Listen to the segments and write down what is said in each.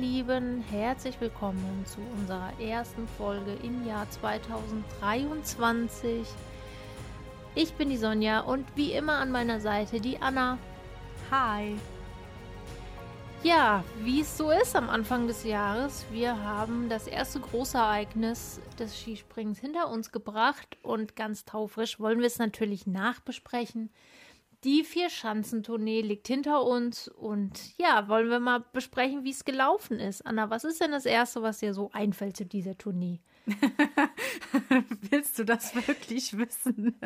Lieben, herzlich willkommen zu unserer ersten Folge im Jahr 2023. Ich bin die Sonja und wie immer an meiner Seite die Anna. Hi. Ja, wie es so ist am Anfang des Jahres, wir haben das erste große Ereignis des Skispringens hinter uns gebracht und ganz taufrisch wollen wir es natürlich nachbesprechen. Die Vier-Schanzentournee liegt hinter uns und ja, wollen wir mal besprechen, wie es gelaufen ist. Anna, was ist denn das Erste, was dir so einfällt zu dieser Tournee? Willst du das wirklich wissen?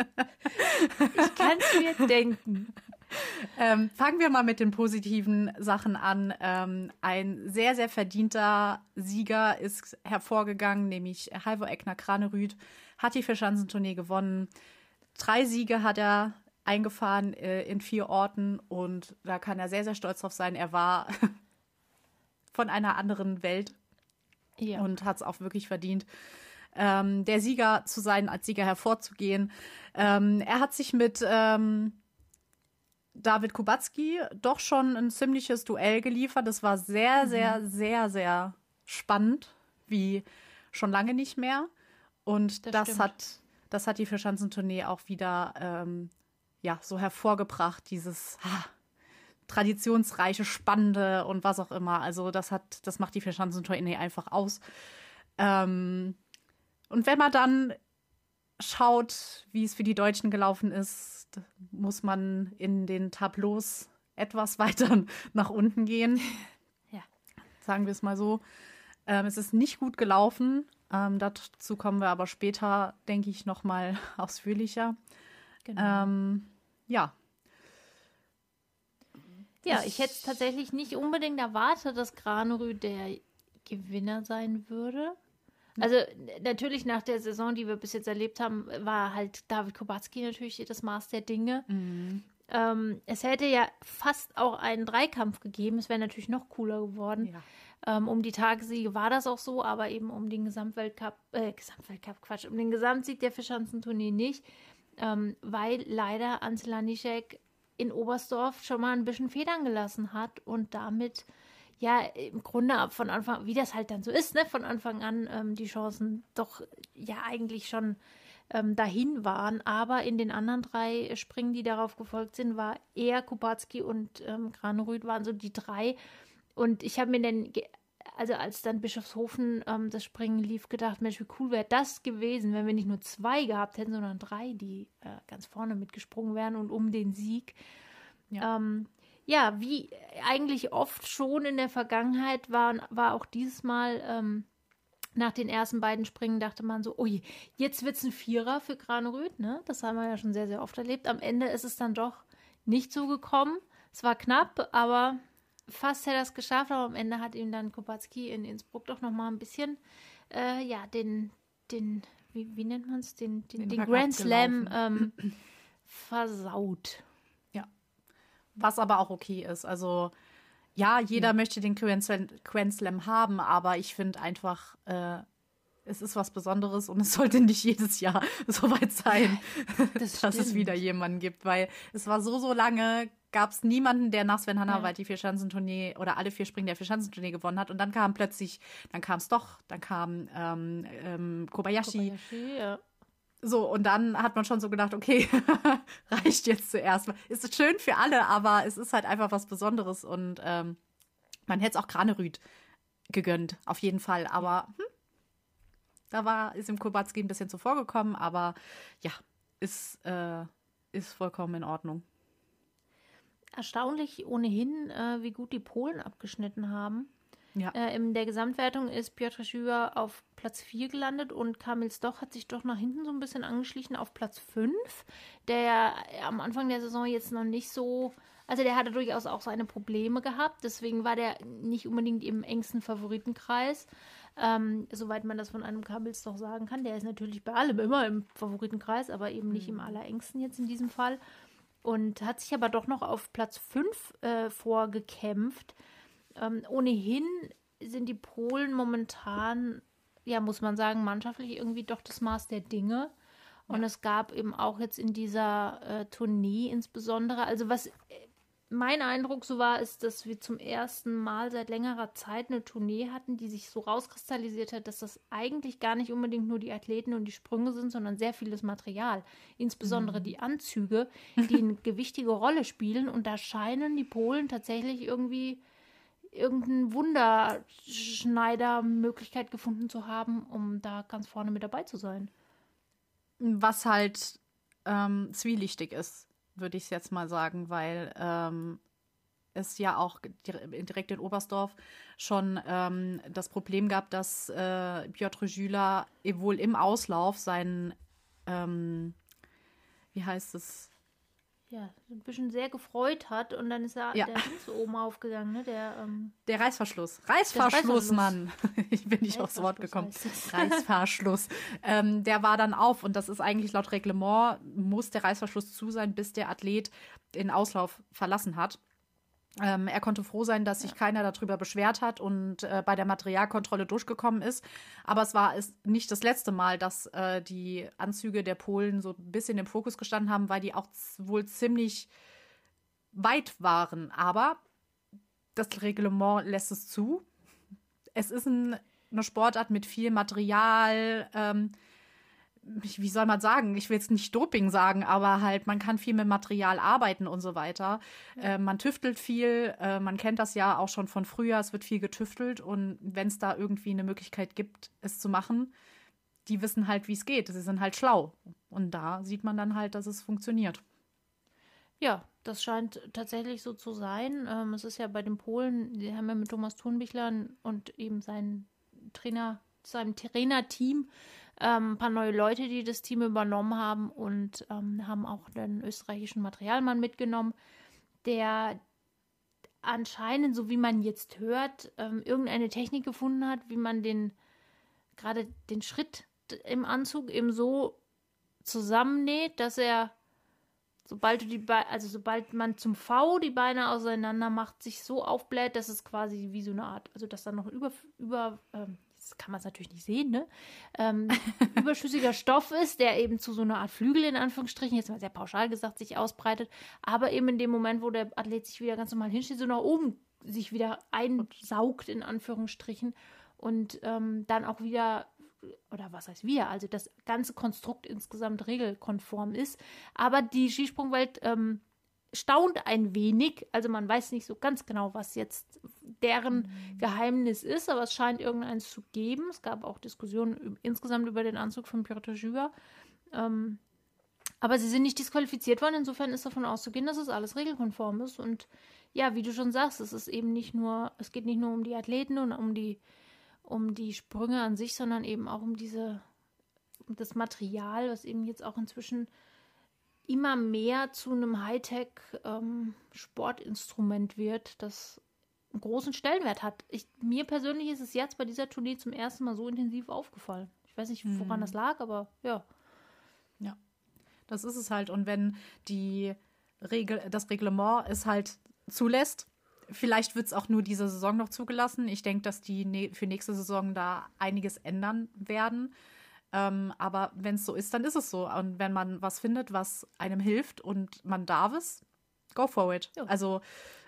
ich kann es mir denken. Ähm, fangen wir mal mit den positiven Sachen an. Ähm, ein sehr, sehr verdienter Sieger ist hervorgegangen, nämlich Halvor Eckner Kranerüth, hat die Vier-Schanzentournee gewonnen. Drei Siege hat er eingefahren äh, in vier Orten und da kann er sehr, sehr stolz drauf sein. Er war von einer anderen Welt ja. und hat es auch wirklich verdient. Ähm, der Sieger zu sein, als Sieger hervorzugehen. Ähm, er hat sich mit ähm, David Kubacki doch schon ein ziemliches Duell geliefert. Das war sehr, mhm. sehr, sehr, sehr spannend, wie schon lange nicht mehr. Und das, das hat, das hat die Vierschanzentournee auch wieder ähm, ja, so hervorgebracht, dieses ha, traditionsreiche, spannende und was auch immer. Also das hat, das macht die Vierschanzentournee einfach aus. Ähm, und wenn man dann schaut, wie es für die Deutschen gelaufen ist, muss man in den Tableaus etwas weiter nach unten gehen. Ja. Sagen wir es mal so. Ähm, es ist nicht gut gelaufen. Ähm, dazu kommen wir aber später, denke ich, noch mal ausführlicher. Genau. Ähm, ja. Ja, ich hätte tatsächlich nicht unbedingt erwartet, dass Granerü der Gewinner sein würde. Also natürlich nach der Saison, die wir bis jetzt erlebt haben, war halt David Kubacki natürlich das Maß der Dinge. Mhm. Ähm, es hätte ja fast auch einen Dreikampf gegeben. Es wäre natürlich noch cooler geworden. Ja. Ähm, um die Tagessiege war das auch so, aber eben um den Gesamtweltcup, äh, Gesamtweltcup, Quatsch, um den Gesamtsieg der Fischanzentournee nicht ähm, weil leider Ansela Nischek in Oberstdorf schon mal ein bisschen Federn gelassen hat und damit ja im Grunde von Anfang, wie das halt dann so ist, ne, von Anfang an ähm, die Chancen doch ja eigentlich schon ähm, dahin waren. Aber in den anderen drei Springen, die darauf gefolgt sind, war eher Kubacki und ähm, Granerüth waren so die drei. Und ich habe mir dann also als dann Bischofshofen ähm, das Springen lief, gedacht, Mensch, wie cool wäre das gewesen, wenn wir nicht nur zwei gehabt hätten, sondern drei, die äh, ganz vorne mitgesprungen wären und um den Sieg. Ja. Ähm, ja, wie eigentlich oft schon in der Vergangenheit war, war auch dieses Mal ähm, nach den ersten beiden Springen dachte man so, ui, jetzt wird's ein Vierer für Graneröd, ne? Das haben wir ja schon sehr, sehr oft erlebt. Am Ende ist es dann doch nicht so gekommen. Es war knapp, aber fast hätte er es geschafft, aber am Ende hat ihm dann Kubacki in Innsbruck doch noch mal ein bisschen, äh, ja, den, den, wie, wie nennt man es, den, den, den, den Grand Slam ähm, versaut. Ja, was aber auch okay ist. Also ja, jeder ja. möchte den Grand Slam, Grand Slam haben, aber ich finde einfach, äh, es ist was Besonderes und es sollte nicht jedes Jahr so weit sein, das dass es wieder jemanden gibt, weil es war so, so lange gab es niemanden, der nach Sven Hannawald ja. die Vierschanzentournee oder alle vier Springen der Vierschanzentournee gewonnen hat. Und dann kam plötzlich, dann kam es doch, dann kam ähm, ähm, Kobayashi. Kobayashi ja. So, und dann hat man schon so gedacht, okay, reicht jetzt zuerst. Ist schön für alle, aber es ist halt einfach was Besonderes und ähm, man hätte es auch Granerüt gegönnt, auf jeden Fall. Aber hm, da war, ist im Kubacki ein bisschen zuvor gekommen, aber ja, ist, äh, ist vollkommen in Ordnung. Erstaunlich ohnehin, äh, wie gut die Polen abgeschnitten haben. Ja. Äh, in der Gesamtwertung ist Piotr Schüber auf Platz 4 gelandet und Kamil Stoch hat sich doch nach hinten so ein bisschen angeschlichen auf Platz 5, der ja am Anfang der Saison jetzt noch nicht so, also der hatte durchaus auch seine Probleme gehabt, deswegen war der nicht unbedingt im engsten Favoritenkreis, ähm, soweit man das von einem Kamil Stoch sagen kann. Der ist natürlich bei allem immer im Favoritenkreis, aber eben nicht mhm. im allerengsten jetzt in diesem Fall und hat sich aber doch noch auf Platz 5 äh, vorgekämpft. Ähm, ohnehin sind die Polen momentan, ja, muss man sagen, mannschaftlich irgendwie doch das Maß der Dinge. Und ja. es gab eben auch jetzt in dieser äh, Tournee insbesondere, also was, mein Eindruck so war, ist, dass wir zum ersten Mal seit längerer Zeit eine Tournee hatten, die sich so rauskristallisiert hat, dass das eigentlich gar nicht unbedingt nur die Athleten und die Sprünge sind, sondern sehr vieles Material. Insbesondere mhm. die Anzüge, die eine gewichtige Rolle spielen. Und da scheinen die Polen tatsächlich irgendwie irgendeine Wunderschneidermöglichkeit gefunden zu haben, um da ganz vorne mit dabei zu sein. Was halt ähm, zwielichtig ist würde ich es jetzt mal sagen, weil ähm, es ja auch direkt in Oberstdorf schon ähm, das Problem gab, dass äh, Piotr Jüler wohl im Auslauf seinen, ähm, wie heißt es, ja, ein bisschen sehr gefreut hat und dann ist er ja. der Dings oben aufgegangen, ne? Der, ähm, der Reißverschluss. Reißverschluss, Mann. ich bin nicht aufs Wort gekommen. Reißverschluss. ähm, der war dann auf und das ist eigentlich laut Reglement, muss der Reißverschluss zu sein, bis der Athlet den Auslauf verlassen hat. Ähm, er konnte froh sein, dass sich ja. keiner darüber beschwert hat und äh, bei der Materialkontrolle durchgekommen ist. Aber es war es nicht das letzte Mal, dass äh, die Anzüge der Polen so ein bisschen im Fokus gestanden haben, weil die auch wohl ziemlich weit waren. Aber das Reglement lässt es zu. Es ist ein, eine Sportart mit viel Material. Ähm, wie soll man sagen, ich will jetzt nicht Doping sagen, aber halt, man kann viel mit Material arbeiten und so weiter. Äh, man tüftelt viel, äh, man kennt das ja auch schon von früher, es wird viel getüftelt und wenn es da irgendwie eine Möglichkeit gibt, es zu machen, die wissen halt, wie es geht. Sie sind halt schlau. Und da sieht man dann halt, dass es funktioniert. Ja, das scheint tatsächlich so zu sein. Ähm, es ist ja bei den Polen, die haben ja mit Thomas Thunbichler und eben seinen Trainer, seinem Trainerteam ähm, ein paar neue Leute, die das Team übernommen haben und ähm, haben auch den österreichischen Materialmann mitgenommen, der anscheinend, so wie man jetzt hört, ähm, irgendeine Technik gefunden hat, wie man den gerade den Schritt im Anzug eben so zusammennäht, dass er sobald du die Be also sobald man zum V die Beine auseinander macht, sich so aufbläht, dass es quasi wie so eine Art, also dass dann noch über über ähm, kann man es natürlich nicht sehen, ne? Ähm, überschüssiger Stoff ist, der eben zu so einer Art Flügel in Anführungsstrichen, jetzt mal sehr pauschal gesagt, sich ausbreitet, aber eben in dem Moment, wo der Athlet sich wieder ganz normal hinsteht, so nach oben sich wieder einsaugt, in Anführungsstrichen, und ähm, dann auch wieder oder was heißt wir, also das ganze Konstrukt insgesamt regelkonform ist. Aber die Skisprungwelt ähm, staunt ein wenig. Also man weiß nicht so ganz genau, was jetzt deren mhm. Geheimnis ist, aber es scheint irgendeins zu geben. Es gab auch Diskussionen insgesamt über den Anzug von Piotr Jüger. Ähm, aber sie sind nicht disqualifiziert worden. Insofern ist davon auszugehen, dass es alles regelkonform ist. Und ja, wie du schon sagst, es ist eben nicht nur, es geht nicht nur um die Athleten und um die, um die Sprünge an sich, sondern eben auch um diese, um das Material, was eben jetzt auch inzwischen immer mehr zu einem Hightech-Sportinstrument ähm, wird, das einen großen Stellenwert hat. Ich, mir persönlich ist es jetzt bei dieser Tournee zum ersten Mal so intensiv aufgefallen. Ich weiß nicht, woran hm. das lag, aber ja. Ja, das ist es halt. Und wenn die Regel, das Reglement es halt zulässt, vielleicht wird es auch nur diese Saison noch zugelassen. Ich denke, dass die ne für nächste Saison da einiges ändern werden. Ähm, aber wenn es so ist, dann ist es so. Und wenn man was findet, was einem hilft und man darf es, go for it. Ja. Also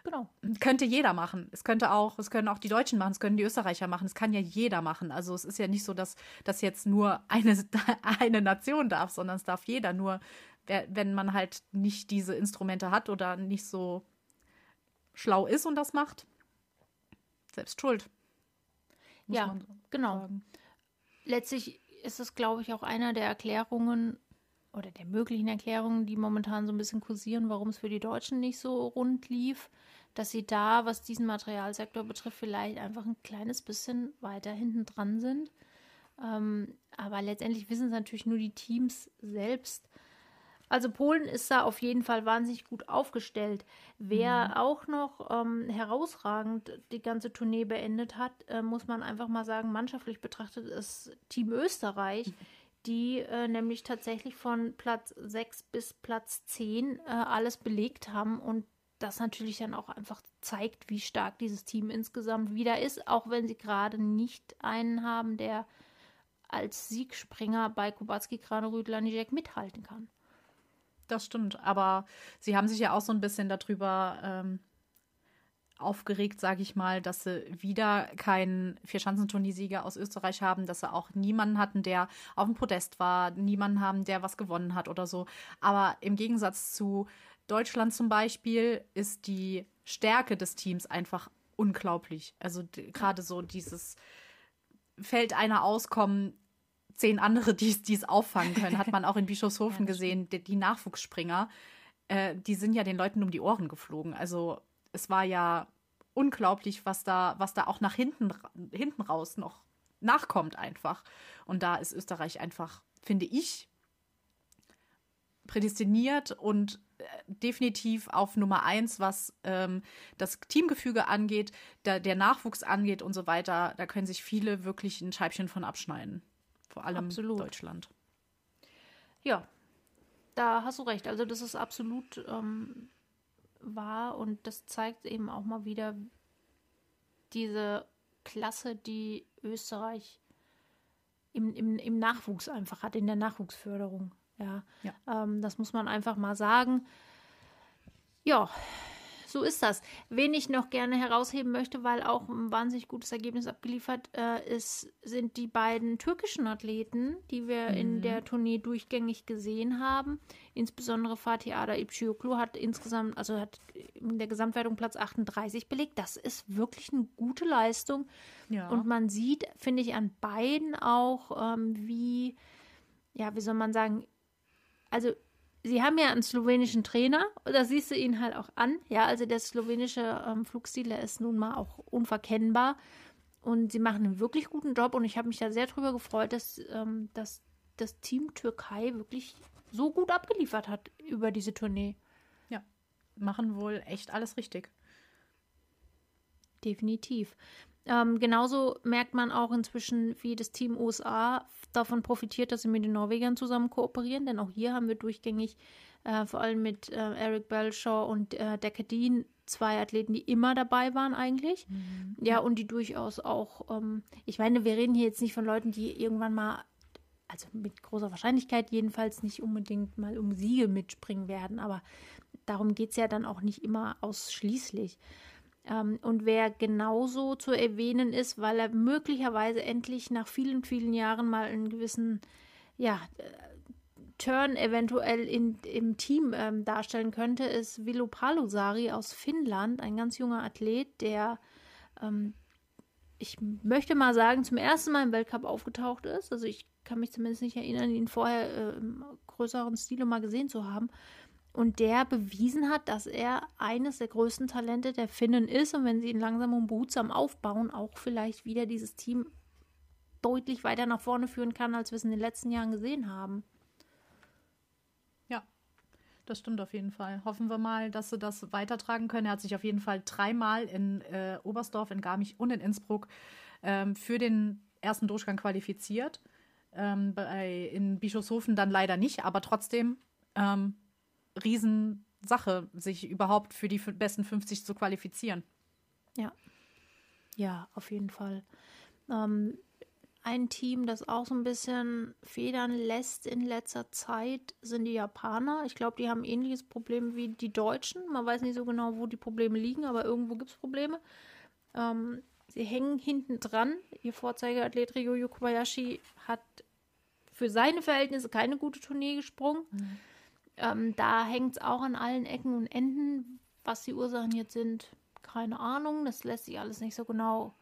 genau. könnte jeder machen. Es könnte auch, es können auch die Deutschen machen, es können die Österreicher machen, es kann ja jeder machen. Also es ist ja nicht so, dass das jetzt nur eine, eine Nation darf, sondern es darf jeder. Nur wenn man halt nicht diese Instrumente hat oder nicht so schlau ist und das macht, selbst schuld. Ja, genau. Sagen. Letztlich ist es, glaube ich, auch einer der Erklärungen oder der möglichen Erklärungen, die momentan so ein bisschen kursieren, warum es für die Deutschen nicht so rund lief, dass sie da, was diesen Materialsektor betrifft, vielleicht einfach ein kleines bisschen weiter hinten dran sind. Ähm, aber letztendlich wissen es natürlich nur die Teams selbst. Also Polen ist da auf jeden Fall wahnsinnig gut aufgestellt. Wer mhm. auch noch ähm, herausragend die ganze Tournee beendet hat, äh, muss man einfach mal sagen, mannschaftlich betrachtet ist Team Österreich, mhm. die äh, nämlich tatsächlich von Platz 6 bis Platz 10 äh, alles belegt haben und das natürlich dann auch einfach zeigt, wie stark dieses Team insgesamt wieder ist, auch wenn sie gerade nicht einen haben, der als Siegspringer bei Kubacki, Kranerüt, Lanijek mithalten kann. Das stimmt, aber sie haben sich ja auch so ein bisschen darüber ähm, aufgeregt, sage ich mal, dass sie wieder keinen Vierschanzenturniersieger aus Österreich haben, dass sie auch niemanden hatten, der auf dem Podest war, niemanden haben, der was gewonnen hat oder so. Aber im Gegensatz zu Deutschland zum Beispiel ist die Stärke des Teams einfach unglaublich. Also gerade so dieses fällt einer auskommen, zehn andere, die es auffangen können, hat man auch in Bischofshofen gesehen. Die, die Nachwuchsspringer, äh, die sind ja den Leuten um die Ohren geflogen. Also es war ja unglaublich, was da, was da auch nach hinten, hinten raus noch nachkommt einfach. Und da ist Österreich einfach, finde ich, prädestiniert und äh, definitiv auf Nummer eins, was ähm, das Teamgefüge angeht, der, der Nachwuchs angeht und so weiter. Da können sich viele wirklich ein Scheibchen von abschneiden. Vor allem absolut. Deutschland. Ja, da hast du recht. Also das ist absolut ähm, wahr und das zeigt eben auch mal wieder diese Klasse, die Österreich im, im, im Nachwuchs einfach hat, in der Nachwuchsförderung. Ja, ja. Ähm, das muss man einfach mal sagen. Ja, so ist das. Wen ich noch gerne herausheben möchte, weil auch ein wahnsinnig gutes Ergebnis abgeliefert äh, ist, sind die beiden türkischen Athleten, die wir mhm. in der Tournee durchgängig gesehen haben. Insbesondere Fatih Ada Ipcioglu hat insgesamt, also hat in der Gesamtwertung Platz 38 belegt. Das ist wirklich eine gute Leistung. Ja. Und man sieht, finde ich, an beiden auch, ähm, wie, ja, wie soll man sagen, also sie haben ja einen slowenischen Trainer, da siehst du ihn halt auch an. Ja, also der slowenische ähm, Flugstil, der ist nun mal auch unverkennbar. Und sie machen einen wirklich guten Job und ich habe mich da sehr drüber gefreut, dass, ähm, dass das Team Türkei wirklich so gut abgeliefert hat über diese Tournee. Ja, machen wohl echt alles richtig. Definitiv. Ähm, genauso merkt man auch inzwischen, wie das Team USA davon profitiert, dass sie mit den Norwegern zusammen kooperieren, denn auch hier haben wir durchgängig äh, vor allem mit äh, Eric Belshaw und äh, Dean zwei Athleten, die immer dabei waren eigentlich. Mhm. Ja, und die durchaus auch, ähm, ich meine, wir reden hier jetzt nicht von Leuten, die irgendwann mal, also mit großer Wahrscheinlichkeit jedenfalls nicht unbedingt mal um Siege mitspringen werden, aber darum geht es ja dann auch nicht immer ausschließlich. Ähm, und wer genauso zu erwähnen ist, weil er möglicherweise endlich nach vielen, vielen Jahren mal einen gewissen, ja, äh, Turn eventuell in, im Team ähm, darstellen könnte, ist Vilo Palusari aus Finnland, ein ganz junger Athlet, der, ähm, ich möchte mal sagen, zum ersten Mal im Weltcup aufgetaucht ist. Also ich kann mich zumindest nicht erinnern, ihn vorher äh, im größeren Stile mal gesehen zu haben und der bewiesen hat, dass er eines der größten Talente der Finnen ist und wenn sie ihn langsam und behutsam aufbauen, auch vielleicht wieder dieses Team deutlich weiter nach vorne führen kann, als wir es in den letzten Jahren gesehen haben. Ja, das stimmt auf jeden Fall. Hoffen wir mal, dass sie das weitertragen können. Er hat sich auf jeden Fall dreimal in äh, Oberstdorf, in Garmisch und in Innsbruck ähm, für den ersten Durchgang qualifiziert. Ähm, bei, in Bischofshofen dann leider nicht, aber trotzdem ähm, Riesensache, sich überhaupt für die besten 50 zu qualifizieren. Ja. Ja, auf jeden Fall. Ähm, ein Team, das auch so ein bisschen federn lässt in letzter Zeit, sind die Japaner. Ich glaube, die haben ein ähnliches Problem wie die Deutschen. Man weiß nicht so genau, wo die Probleme liegen, aber irgendwo gibt es Probleme. Ähm, sie hängen hinten dran. Ihr Vorzeigeathlet Ryo Kobayashi hat für seine Verhältnisse keine gute Tournee gesprungen. Mhm. Ähm, da hängt es auch an allen Ecken und Enden. Was die Ursachen jetzt sind, keine Ahnung. Das lässt sich alles nicht so genau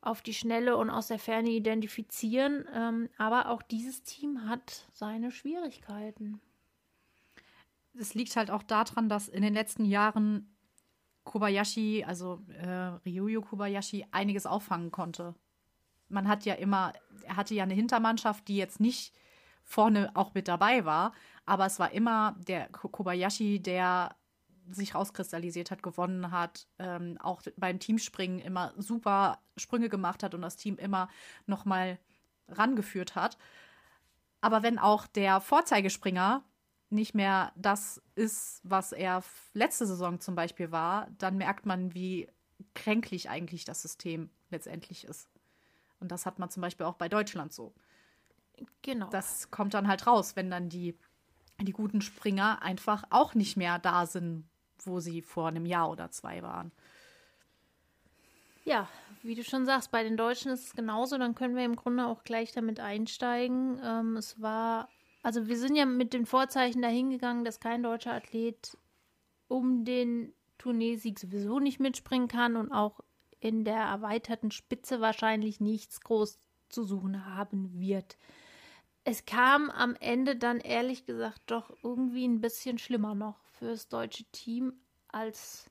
auf die Schnelle und aus der Ferne identifizieren. Ähm, aber auch dieses Team hat seine Schwierigkeiten. Es liegt halt auch daran, dass in den letzten Jahren Kobayashi, also äh, Ryuyo Kobayashi, einiges auffangen konnte. Man hat ja immer, er hatte ja eine Hintermannschaft, die jetzt nicht vorne auch mit dabei war, aber es war immer der Kobayashi, der sich rauskristallisiert hat, gewonnen hat, ähm, auch beim Teamspringen immer super Sprünge gemacht hat und das Team immer noch mal rangeführt hat. Aber wenn auch der Vorzeigespringer nicht mehr das ist, was er letzte Saison zum Beispiel war, dann merkt man, wie kränklich eigentlich das System letztendlich ist. Und das hat man zum Beispiel auch bei Deutschland so. Genau. Das kommt dann halt raus, wenn dann die die guten Springer einfach auch nicht mehr da sind, wo sie vor einem Jahr oder zwei waren. Ja, wie du schon sagst, bei den Deutschen ist es genauso. Dann können wir im Grunde auch gleich damit einsteigen. Ähm, es war, also wir sind ja mit den Vorzeichen dahingegangen, dass kein deutscher Athlet um den Turniersieg sowieso nicht mitspringen kann und auch in der erweiterten Spitze wahrscheinlich nichts groß zu suchen haben wird. Es kam am Ende dann ehrlich gesagt doch irgendwie ein bisschen schlimmer noch fürs deutsche Team als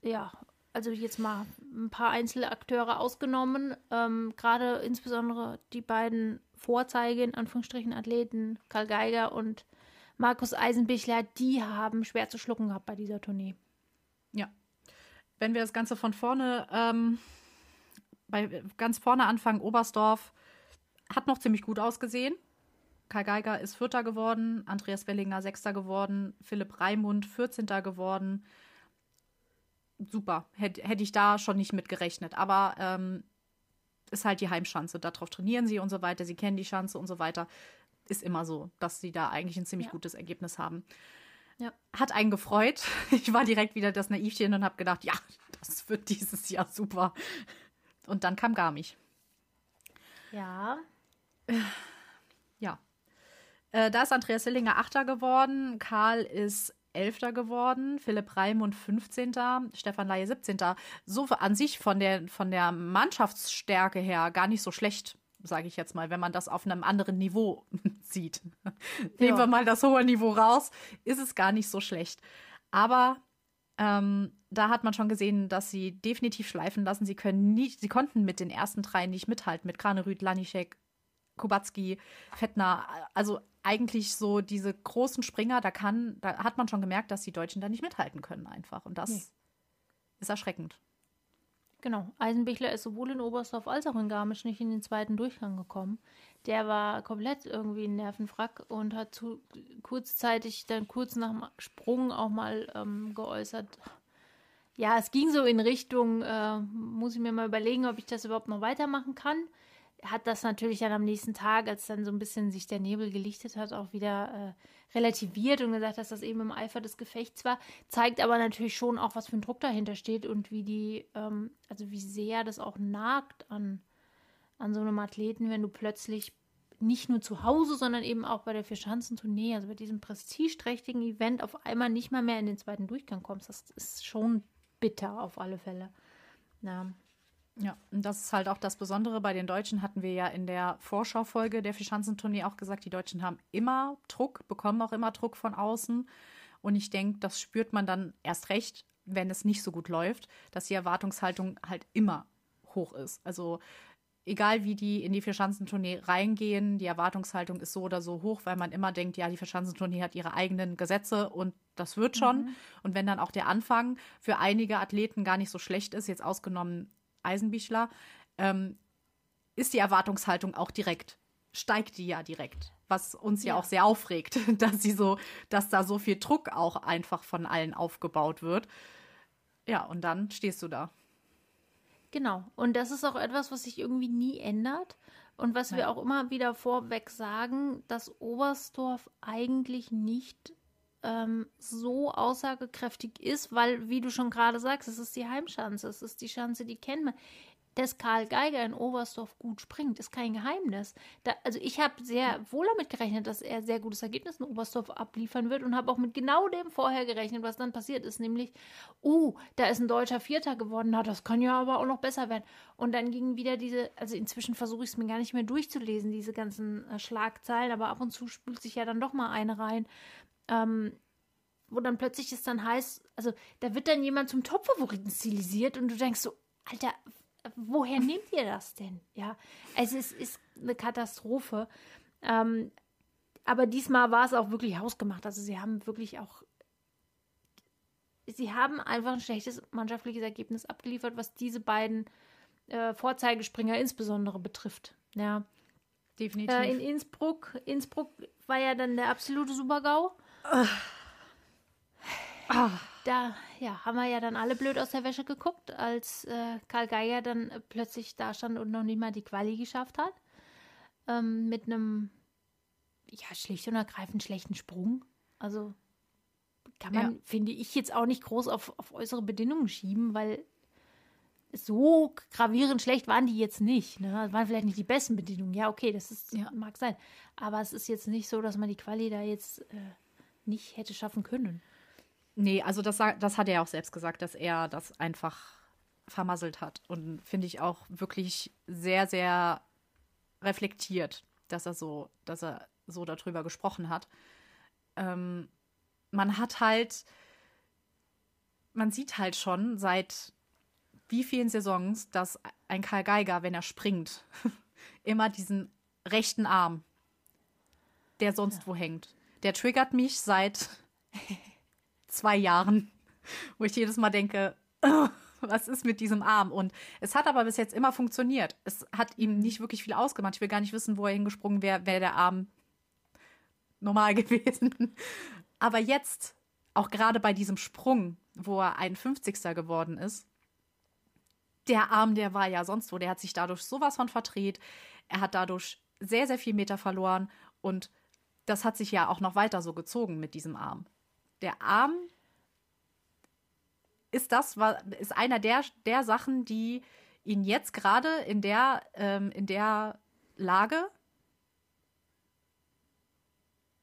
ja, also jetzt mal ein paar einzelne Akteure ausgenommen, ähm, gerade insbesondere die beiden Vorzeige in Anführungsstrichen Athleten Karl Geiger und Markus Eisenbichler, die haben schwer zu schlucken gehabt bei dieser Tournee. Ja. Wenn wir das Ganze von vorne, ähm, bei ganz vorne anfangen, Oberstdorf hat noch ziemlich gut ausgesehen. Karl Geiger ist Vierter geworden, Andreas Wellinger Sechster geworden, Philipp Raimund 14. geworden. Super, hätte hätt ich da schon nicht mit gerechnet. Aber ähm, ist halt die Heimschanze. Darauf trainieren sie und so weiter. Sie kennen die Schanze und so weiter ist immer so, dass sie da eigentlich ein ziemlich ja. gutes Ergebnis haben. Ja. Hat einen gefreut. Ich war direkt wieder das Naivchen und habe gedacht, ja, das wird dieses Jahr super. Und dann kam Garmisch. Ja. Ja. Äh, da ist Andreas Sillinger Achter geworden, Karl ist Elfter geworden, Philipp Raimund 15., Stefan Laie 17. So an sich von der, von der Mannschaftsstärke her gar nicht so schlecht sage ich jetzt mal, wenn man das auf einem anderen Niveau sieht. Ja. Nehmen wir mal das hohe Niveau raus, ist es gar nicht so schlecht. Aber ähm, da hat man schon gesehen, dass sie definitiv schleifen lassen. Sie können nicht, sie konnten mit den ersten drei nicht mithalten, mit Kranerüth, Lanischek, Kubacki, Fettner. Also eigentlich so diese großen Springer, da kann, da hat man schon gemerkt, dass die Deutschen da nicht mithalten können einfach. Und das nee. ist erschreckend. Genau. Eisenbichler ist sowohl in Oberstdorf als auch in Garmisch nicht in den zweiten Durchgang gekommen. Der war komplett irgendwie ein Nervenfrack und hat zu, kurzzeitig dann kurz nach dem Sprung auch mal ähm, geäußert. Ja, es ging so in Richtung, äh, muss ich mir mal überlegen, ob ich das überhaupt noch weitermachen kann hat das natürlich dann am nächsten Tag, als dann so ein bisschen sich der Nebel gelichtet hat, auch wieder äh, relativiert und gesagt, dass das eben im Eifer des Gefechts war. Zeigt aber natürlich schon auch, was für ein Druck dahinter steht und wie die, ähm, also wie sehr das auch nagt an, an so einem Athleten, wenn du plötzlich nicht nur zu Hause, sondern eben auch bei der Vierschanzentournee, also bei diesem prestigeträchtigen Event auf einmal nicht mal mehr in den zweiten Durchgang kommst. Das ist schon bitter auf alle Fälle. Ja. Ja, und das ist halt auch das Besondere. Bei den Deutschen hatten wir ja in der Vorschaufolge der Vierschanzentournee auch gesagt, die Deutschen haben immer Druck, bekommen auch immer Druck von außen. Und ich denke, das spürt man dann erst recht, wenn es nicht so gut läuft, dass die Erwartungshaltung halt immer hoch ist. Also egal wie die in die Vierschanzentournee reingehen, die Erwartungshaltung ist so oder so hoch, weil man immer denkt, ja, die Vierschanzentournee hat ihre eigenen Gesetze und das wird schon. Mhm. Und wenn dann auch der Anfang für einige Athleten gar nicht so schlecht ist, jetzt ausgenommen Eisenbichler, ähm, ist die Erwartungshaltung auch direkt, steigt die ja direkt. Was uns ja, ja auch sehr aufregt, dass sie so, dass da so viel Druck auch einfach von allen aufgebaut wird. Ja, und dann stehst du da. Genau. Und das ist auch etwas, was sich irgendwie nie ändert. Und was Nein. wir auch immer wieder vorweg sagen, dass Oberstdorf eigentlich nicht ähm, so aussagekräftig ist, weil, wie du schon gerade sagst, es ist die Heimschanze, es ist die Schanze, die kennen wir. Dass Karl Geiger in Oberstdorf gut springt, ist kein Geheimnis. Da, also ich habe sehr wohl damit gerechnet, dass er sehr gutes Ergebnis in Oberstdorf abliefern wird und habe auch mit genau dem vorher gerechnet, was dann passiert ist, nämlich, oh, da ist ein deutscher Vierter geworden, na, das kann ja aber auch noch besser werden. Und dann ging wieder diese, also inzwischen versuche ich es mir gar nicht mehr durchzulesen, diese ganzen äh, Schlagzeilen, aber ab und zu spült sich ja dann doch mal eine rein, ähm, wo dann plötzlich es dann heißt, also da wird dann jemand zum Top-Favoriten stilisiert und du denkst so, Alter, woher nehmt ihr das denn? Ja, also es ist eine Katastrophe. Ähm, aber diesmal war es auch wirklich hausgemacht. Also sie haben wirklich auch, sie haben einfach ein schlechtes mannschaftliches Ergebnis abgeliefert, was diese beiden äh, Vorzeigespringer insbesondere betrifft. Ja. Definitiv. Äh, in Innsbruck, Innsbruck war ja dann der absolute Supergau. Da ja, haben wir ja dann alle blöd aus der Wäsche geguckt, als äh, Karl Geiger dann äh, plötzlich da stand und noch nicht mal die Quali geschafft hat. Ähm, mit einem ja, schlicht und ergreifend schlechten Sprung. Also kann man, ja. finde ich, jetzt auch nicht groß auf, auf äußere Bedingungen schieben, weil so gravierend schlecht waren die jetzt nicht. Ne? Das waren vielleicht nicht die besten Bedingungen. Ja, okay, das ist, ja. mag sein. Aber es ist jetzt nicht so, dass man die Quali da jetzt äh, nicht hätte schaffen können. Nee, also das, das hat er auch selbst gesagt, dass er das einfach vermasselt hat. Und finde ich auch wirklich sehr, sehr reflektiert, dass er so, dass er so darüber gesprochen hat. Ähm, man hat halt, man sieht halt schon seit wie vielen Saisons, dass ein Karl Geiger, wenn er springt, immer diesen rechten Arm, der sonst ja. wo hängt, der triggert mich seit zwei Jahren, wo ich jedes Mal denke, was ist mit diesem Arm? Und es hat aber bis jetzt immer funktioniert. Es hat ihm nicht wirklich viel ausgemacht. Ich will gar nicht wissen, wo er hingesprungen wäre, wäre der Arm normal gewesen. Aber jetzt, auch gerade bei diesem Sprung, wo er ein 50. geworden ist, der Arm, der war ja sonst wo, der hat sich dadurch sowas von verdreht. Er hat dadurch sehr, sehr viel Meter verloren und das hat sich ja auch noch weiter so gezogen mit diesem Arm. Der Arm ist das, ist einer der, der Sachen, die ihn jetzt gerade in der, ähm, in der Lage,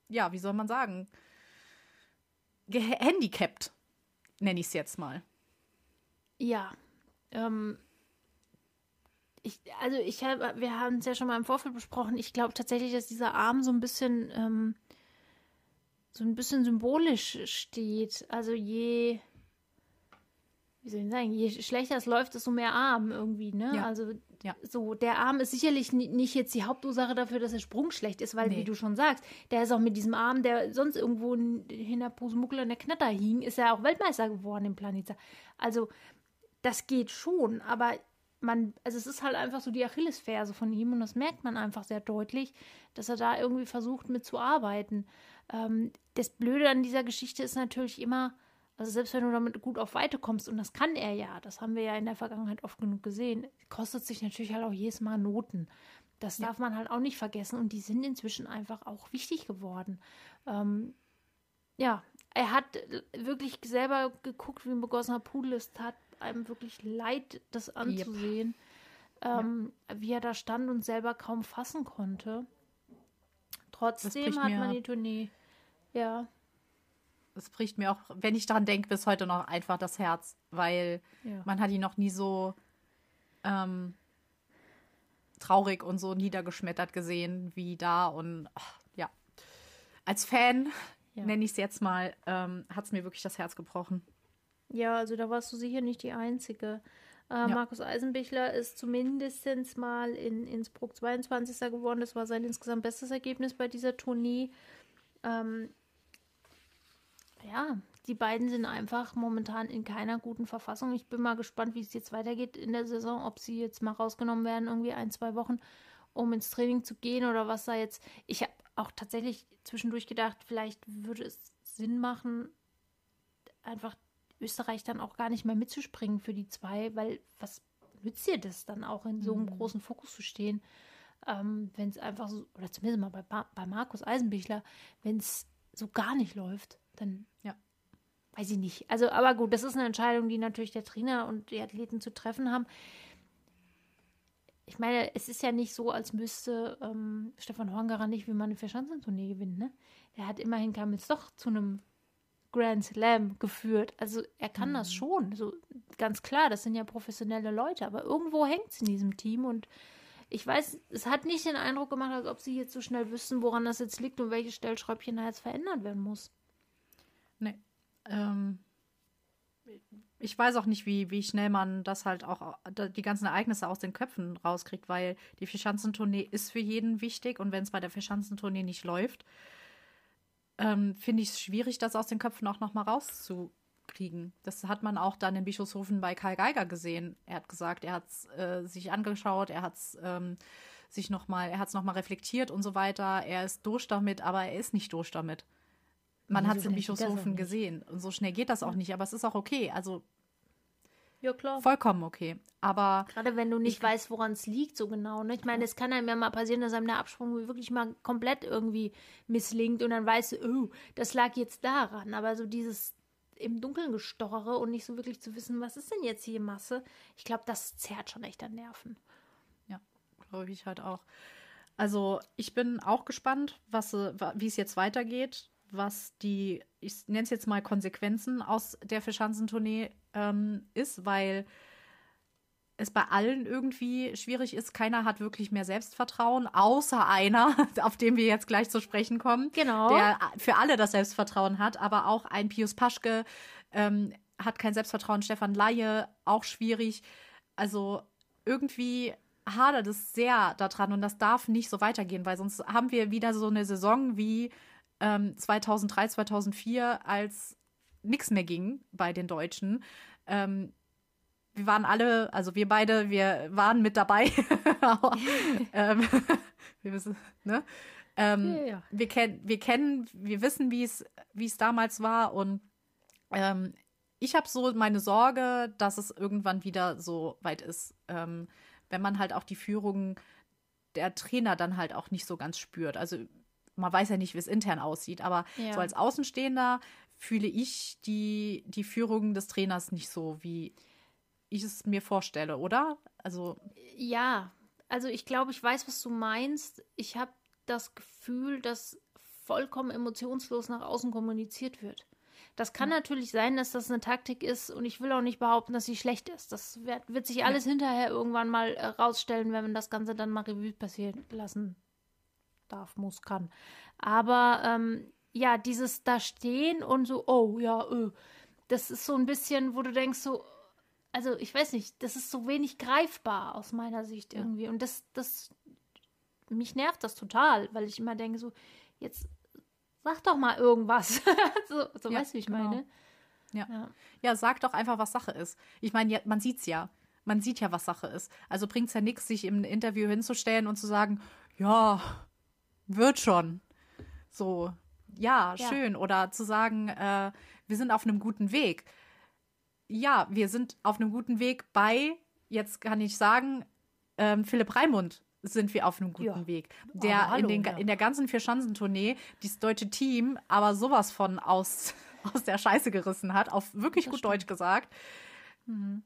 ja, wie soll man sagen, gehandicapt, nenne ich es jetzt mal. Ja, ähm, ich, also ich habe, wir haben es ja schon mal im Vorfeld besprochen. Ich glaube tatsächlich, dass dieser Arm so ein bisschen, ähm, so ein bisschen symbolisch steht. Also je, wie soll ich sagen, je schlechter es läuft, desto mehr Arm irgendwie, ne? Ja. Also ja. so, der Arm ist sicherlich nicht jetzt die Hauptursache dafür, dass der Sprung schlecht ist, weil, nee. wie du schon sagst, der ist auch mit diesem Arm, der sonst irgendwo in, in der Posemuckel in der Knatter hing, ist er auch Weltmeister geworden im Planeta. Also das geht schon, aber man, also es ist halt einfach so die Achillesferse von ihm und das merkt man einfach sehr deutlich, dass er da irgendwie versucht mitzuarbeiten. Ähm, das Blöde an dieser Geschichte ist natürlich immer, also selbst wenn du damit gut auf Weite kommst, und das kann er ja, das haben wir ja in der Vergangenheit oft genug gesehen, kostet sich natürlich halt auch jedes Mal Noten. Das ja. darf man halt auch nicht vergessen und die sind inzwischen einfach auch wichtig geworden. Ähm, ja, er hat wirklich selber geguckt, wie ein begossener Pudel es tat, einem wirklich leid, das anzusehen, yep. ähm, ja. wie er da stand und selber kaum fassen konnte. Trotzdem hat man die Tournee, ja. Es bricht mir auch, wenn ich daran denke, bis heute noch einfach das Herz, weil ja. man hat ihn noch nie so ähm, traurig und so niedergeschmettert gesehen wie da und ach, ja. Als Fan, ja. nenne ich es jetzt mal, ähm, hat es mir wirklich das Herz gebrochen. Ja, also da warst du sicher nicht die Einzige. Äh, ja. Markus Eisenbichler ist zumindest mal in Innsbruck 22. geworden. Das war sein insgesamt bestes Ergebnis bei dieser Tournee. Ähm, ja, die beiden sind einfach momentan in keiner guten Verfassung. Ich bin mal gespannt, wie es jetzt weitergeht in der Saison, ob sie jetzt mal rausgenommen werden, irgendwie ein, zwei Wochen, um ins Training zu gehen oder was da jetzt. Ich habe auch tatsächlich zwischendurch gedacht, vielleicht würde es Sinn machen, einfach Österreich dann auch gar nicht mehr mitzuspringen für die zwei, weil was nützt dir das dann auch in so einem mhm. großen Fokus zu stehen, ähm, wenn es einfach so, oder zumindest mal bei, bei Markus Eisenbichler, wenn es so gar nicht läuft, dann ja. weiß ich nicht. Also, aber gut, das ist eine Entscheidung, die natürlich der Trainer und die Athleten zu treffen haben. Ich meine, es ist ja nicht so, als müsste ähm, Stefan Horngarer nicht wie man eine Verschanzentournee gewinnen, ne? Der hat immerhin kam jetzt doch zu einem Grand Slam geführt. Also er kann mhm. das schon. So ganz klar, das sind ja professionelle Leute, aber irgendwo hängt es in diesem Team und ich weiß, es hat nicht den Eindruck gemacht, als ob sie jetzt so schnell wüssten, woran das jetzt liegt und welche Stellschräubchen da jetzt verändert werden muss. Nee. Ähm, ich weiß auch nicht, wie, wie schnell man das halt auch, die ganzen Ereignisse aus den Köpfen rauskriegt, weil die Vierschanzentournee ist für jeden wichtig und wenn es bei der Vierschanzentournee nicht läuft, ähm, finde ich es schwierig, das aus den Köpfen auch noch mal rauszukriegen. Das hat man auch dann in Bischofshofen bei Karl Geiger gesehen. Er hat gesagt, er hat es äh, sich angeschaut, er hat es ähm, sich noch mal, er hat es noch mal reflektiert und so weiter. Er ist durch damit, aber er ist nicht durch damit. Man hat es in Bischofshofen gesehen und so schnell geht das auch nicht, aber es ist auch okay. Also Ja, klar. Vollkommen okay. Aber Gerade wenn du nicht weißt, woran es liegt, so genau. Ne? Ich meine, es kann einem ja mal passieren, dass einem der Absprung wirklich mal komplett irgendwie misslingt und dann weißt du, oh, das lag jetzt daran. Aber so dieses im Dunkeln gestochere und nicht so wirklich zu wissen, was ist denn jetzt hier Masse, ich glaube, das zerrt schon echt an Nerven. Ja, glaube ich halt auch. Also ich bin auch gespannt, was, äh, wie es jetzt weitergeht, was die, ich nenne es jetzt mal Konsequenzen aus der Verschanzentournee ähm, ist, weil es bei allen irgendwie schwierig ist. Keiner hat wirklich mehr Selbstvertrauen, außer einer, auf den wir jetzt gleich zu sprechen kommen. Genau. Der für alle das Selbstvertrauen hat, aber auch ein Pius Paschke ähm, hat kein Selbstvertrauen. Stefan Laie, auch schwierig. Also irgendwie hadert es sehr daran und das darf nicht so weitergehen, weil sonst haben wir wieder so eine Saison wie ähm, 2003, 2004, als nichts mehr ging bei den Deutschen. Ähm, wir waren alle, also wir beide, wir waren mit dabei. ähm, wir wissen, ne? Ähm, Ja, ja. Wir, kennen, wir kennen, wir wissen, wie es wie es damals war und ähm, ich habe so meine Sorge, dass es irgendwann wieder so weit ist, ähm, wenn man halt auch die Führung der Trainer dann halt auch nicht so ganz spürt. Also man weiß ja nicht, wie es intern aussieht, aber Ja. so als Außenstehender fühle ich die, die Führung des Trainers nicht so, wie ich es mir vorstelle, oder? Also, Ja, also ich glaube, ich weiß, was du meinst. Ich habe das Gefühl, dass vollkommen emotionslos nach außen kommuniziert wird. Das kann natürlich sein, dass das eine Taktik ist und ich will auch nicht behaupten, dass sie schlecht ist. Das wird, wird sich alles hinterher irgendwann mal äh, rausstellen, wenn man das Ganze dann mal Revue passieren lassen darf, muss, kann. Aber ähm, ja, dieses da stehen und so, oh ja, äh, das ist so ein bisschen, wo du denkst so, also ich weiß nicht, das ist so wenig greifbar aus meiner Sicht irgendwie. Und das, das, mich nervt das total, weil ich immer denke so, jetzt sag doch mal irgendwas. so so Ja, weißt du, wie ich genau. meine? ja. Ja. Ja, sag doch einfach, was Sache ist. Ich meine, ja, man sieht's ja. Man sieht ja, was Sache ist. Also bringt's ja nichts, sich im Interview hinzustellen und zu sagen, ja, wird schon. So, ja, Ja. schön. Oder zu sagen, äh, wir sind auf einem guten Weg. Ja, wir sind auf einem guten Weg bei, jetzt kann ich sagen, ähm, Philipp Raimund sind wir auf einem guten Ja. Weg. Der Aber hallo, in, den, ja. in der ganzen Vierschanzentournee dieses deutsche Team aber sowas von aus, aus der Scheiße gerissen hat, auf wirklich gut Deutsch gesagt.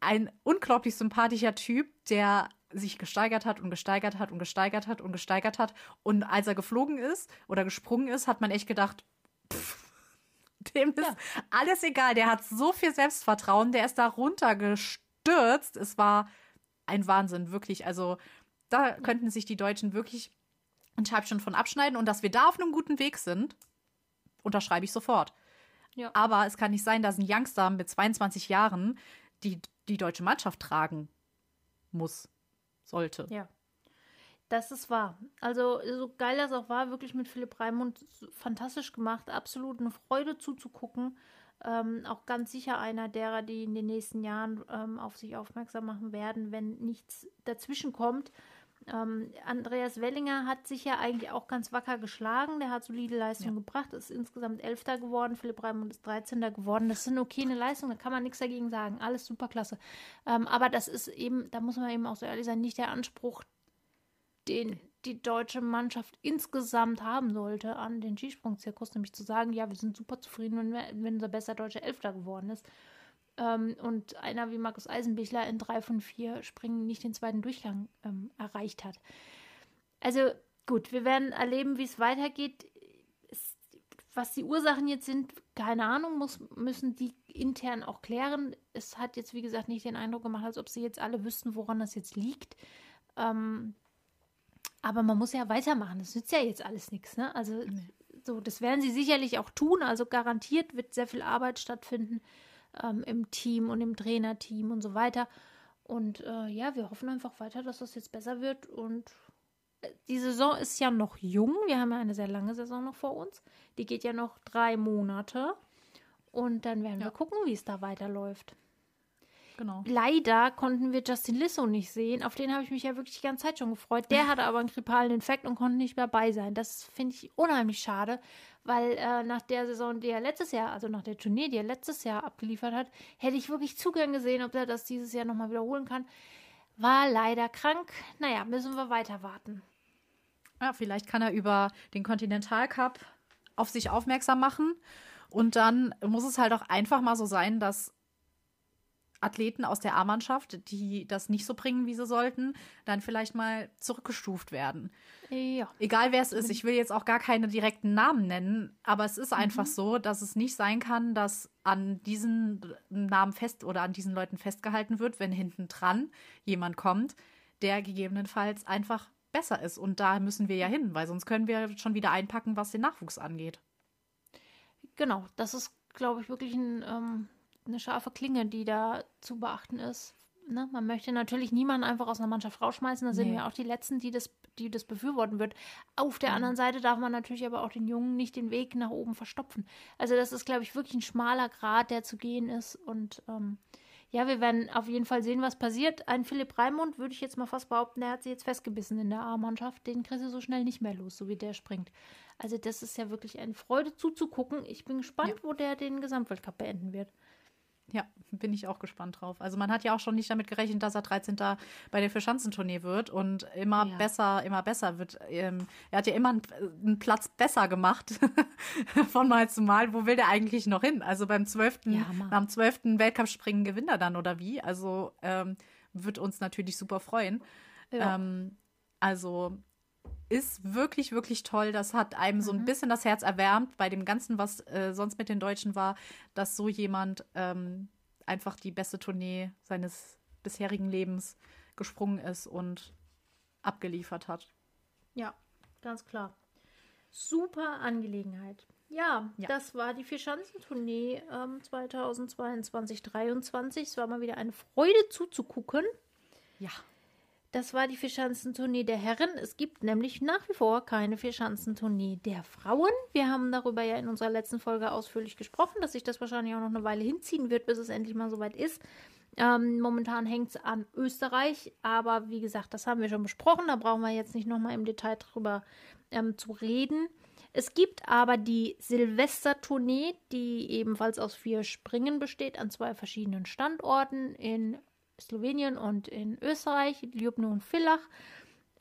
Ein unglaublich sympathischer Typ, der sich gesteigert hat und gesteigert hat und gesteigert hat und gesteigert hat. Und als er geflogen ist oder gesprungen ist, hat man echt gedacht, pff, dem ist alles egal. Der hat so viel Selbstvertrauen, der ist da runtergestürzt. Es war ein Wahnsinn, wirklich. Also da könnten sich die Deutschen wirklich ein Scheibchen von abschneiden. Und dass wir da auf einem guten Weg sind, unterschreibe ich sofort. Ja. Aber es kann nicht sein, dass ein Youngster mit 22 Jahren die, die deutsche Mannschaft tragen muss, sollte. Ja. Das ist wahr. Also, so geil das auch war, wirklich mit Philipp Raimund fantastisch gemacht. Absolut eine Freude zuzugucken. Ähm, auch ganz sicher einer derer, die in den nächsten Jahren ähm, auf sich aufmerksam machen werden, wenn nichts dazwischen kommt. Ähm, Andreas Wellinger hat sich ja eigentlich auch ganz wacker geschlagen. Der hat solide Leistung gebracht, ist insgesamt Elfter geworden. Philipp Raimund ist 13. geworden. Das sind okay eine Leistung, da kann man nichts dagegen sagen. Alles super klasse. Ähm, aber das ist eben, da muss man eben auch so ehrlich sein, nicht der Anspruch, den die deutsche Mannschaft insgesamt haben sollte an den Skisprungzirkus, nämlich zu sagen, ja, wir sind super zufrieden, wenn, wir, wenn unser bester deutscher Elfter geworden ist. Ähm, und einer wie Markus Eisenbichler in drei von vier Springen nicht den zweiten Durchgang ähm, erreicht hat. Also gut, wir werden erleben, wie es weitergeht. Es, was die Ursachen jetzt sind, keine Ahnung, muss, müssen die intern auch klären. Es hat jetzt, wie gesagt, nicht den Eindruck gemacht, als ob sie jetzt alle wüssten, woran das jetzt liegt. Ähm, aber man muss ja weitermachen. Das nützt ja jetzt alles nichts. Ne? Also so, das werden sie sicherlich auch tun. Also garantiert wird sehr viel Arbeit stattfinden ähm, im Team und im Trainerteam und so weiter. Und äh, ja, wir hoffen einfach weiter, dass das jetzt besser wird. Und äh, die Saison ist ja noch jung. Wir haben ja eine sehr lange Saison noch vor uns. Die geht ja noch drei Monate. Und dann werden wir gucken, wie es da weiterläuft. Genau. Leider konnten wir Justin Lissow nicht sehen. Auf den habe ich mich ja wirklich die ganze Zeit schon gefreut. Der hatte aber einen grippalen Infekt und konnte nicht dabei sein. Das finde ich unheimlich schade, weil äh, nach der Saison, die er letztes Jahr, also nach der Tournee, die er letztes Jahr abgeliefert hat, hätte ich wirklich zu gern gesehen, ob er das dieses Jahr nochmal wiederholen kann. War leider krank. Naja, müssen wir weiter warten. Ja, vielleicht kann er über den Continental Cup auf sich aufmerksam machen. Und dann muss es halt auch einfach mal so sein, dass Athleten aus der A-Mannschaft, die das nicht so bringen, wie sie sollten, dann vielleicht mal zurückgestuft werden. Ja. Egal wer es ist, ich will jetzt auch gar keine direkten Namen nennen, aber es ist einfach Mhm. so, dass es nicht sein kann, dass an diesen Namen fest oder an diesen Leuten festgehalten wird, wenn hinten dran jemand kommt, der gegebenenfalls einfach besser ist. Und da müssen wir ja hin, weil sonst können wir schon wieder einpacken, was den Nachwuchs angeht. Genau, das ist, glaube ich, wirklich ein, ähm, eine scharfe Klinge, die da zu beachten ist. Ne? Man möchte natürlich niemanden einfach aus einer Mannschaft rausschmeißen. Da sind Nee. wir auch die Letzten, die das, die das befürworten wird. Auf der anderen Seite darf man natürlich aber auch den Jungen nicht den Weg nach oben verstopfen. Also das ist, glaube ich, wirklich ein schmaler Grat, der zu gehen ist. Und ähm, ja, wir werden auf jeden Fall sehen, was passiert. Ein Philipp Raimund würde ich jetzt mal fast behaupten, der hat sich jetzt festgebissen in der A-Mannschaft. Den kriegst du so schnell nicht mehr los, so wie der springt. Also das ist ja wirklich eine Freude zuzugucken. Ich bin gespannt, wo der den Gesamtweltcup beenden wird. Ja, bin ich auch gespannt drauf. Also man hat ja auch schon nicht damit gerechnet, dass er 13. bei der Vierschanzentournee wird und immer Ja. besser, immer besser wird. Ähm, er hat ja immer einen, einen Platz besser gemacht von Mal zu Mal. Wo will der eigentlich noch hin? Also beim 12. Ja, am 12. Weltcup-Springen gewinnt er dann oder wie? Also ähm, wird uns natürlich super freuen. Ja. Ähm, also ist wirklich, wirklich toll. Das hat einem Mhm. so ein bisschen das Herz erwärmt bei dem Ganzen, was äh, sonst mit den Deutschen war, dass so jemand ähm, einfach die beste Tournee seines bisherigen Lebens gesprungen ist und abgeliefert hat. Ja, ganz klar. Super Angelegenheit. Ja, Ja. das war die Vierschanzentournee ähm, 2022 2023 Es war mal wieder eine Freude zuzugucken. Ja. Das war die Vierschanzentournee der Herren. Es gibt nämlich nach wie vor keine Vierschanzentournee der Frauen. Wir haben darüber ja in unserer letzten Folge ausführlich gesprochen, dass sich das wahrscheinlich auch noch eine Weile hinziehen wird, bis es endlich mal soweit ist. Ähm, momentan hängt es an Österreich, aber wie gesagt, das haben wir schon besprochen. Da brauchen wir jetzt nicht nochmal im Detail drüber ähm, zu reden. Es gibt aber die Silvestertournee, die ebenfalls aus vier Springen besteht, an zwei verschiedenen Standorten in Slowenien und in Österreich, Ljubno und Villach.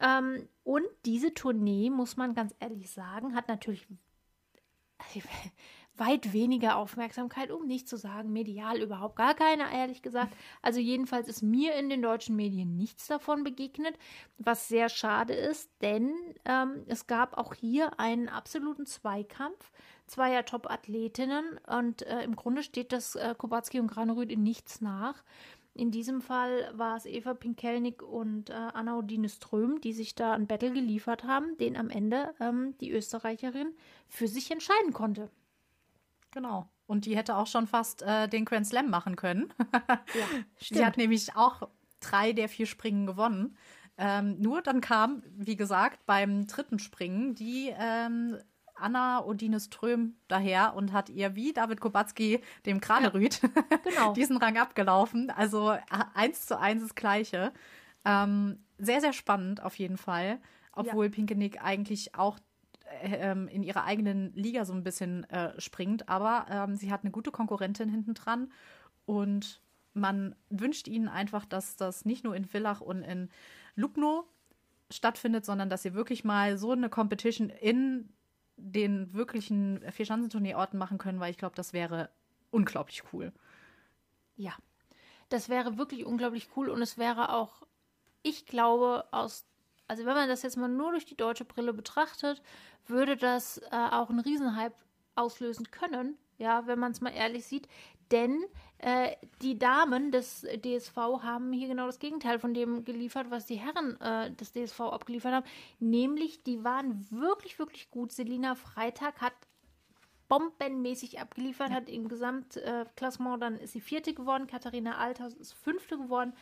Ähm, und diese Tournee, muss man ganz ehrlich sagen, hat natürlich weit weniger Aufmerksamkeit, um nicht zu sagen, medial überhaupt gar keine, ehrlich gesagt. Also jedenfalls ist mir in den deutschen Medien nichts davon begegnet, was sehr schade ist, denn ähm, es gab auch hier einen absoluten Zweikampf zweier Top-Athletinnen und äh, im Grunde steht das äh, Kubacki und Granerüth in nichts nach. In diesem Fall war es Eva Pinkelnick und äh, Anna Odine Ström, die sich da ein Battle geliefert haben, den am Ende ähm, die Österreicherin für sich entscheiden konnte. Genau. Und die hätte auch schon fast äh, den Grand Slam machen können. Ja, Sie hat nämlich auch drei der vier Springen gewonnen. Ähm, nur dann kam, wie gesagt, beim dritten Springen die ähm, Anna Odine Ström daher und hat ihr wie David Kubacki dem Kranerüt Genau. diesen Rang abgelaufen. Also äh, eins zu eins das Gleiche. Ähm, sehr, sehr spannend auf jeden Fall. Obwohl Pinkenick eigentlich auch äh, ähm, in ihrer eigenen Liga so ein bisschen äh, springt. Aber ähm, sie hat eine gute Konkurrentin hinten dran. Und man wünscht ihnen einfach, dass das nicht nur in Villach und in Lubno stattfindet, sondern dass sie wirklich mal so eine Competition in den wirklichen Vierschanzentournee-Orten machen können, weil ich glaube, das wäre unglaublich cool. Ja, das wäre wirklich unglaublich cool und es wäre auch, ich glaube, aus, also wenn man das jetzt mal nur durch die deutsche Brille betrachtet, würde das äh, auch einen Riesenhype auslösen können, ja, wenn man es mal ehrlich sieht. Denn äh, die Damen des DSV haben hier genau das Gegenteil von dem geliefert, was die Herren äh, des DSV abgeliefert haben. Nämlich, die waren wirklich, wirklich gut. Selina Freitag hat bombenmäßig abgeliefert, hat im Gesamtklassement, dann ist sie vierte geworden, Katharina Althaus ist fünfte geworden.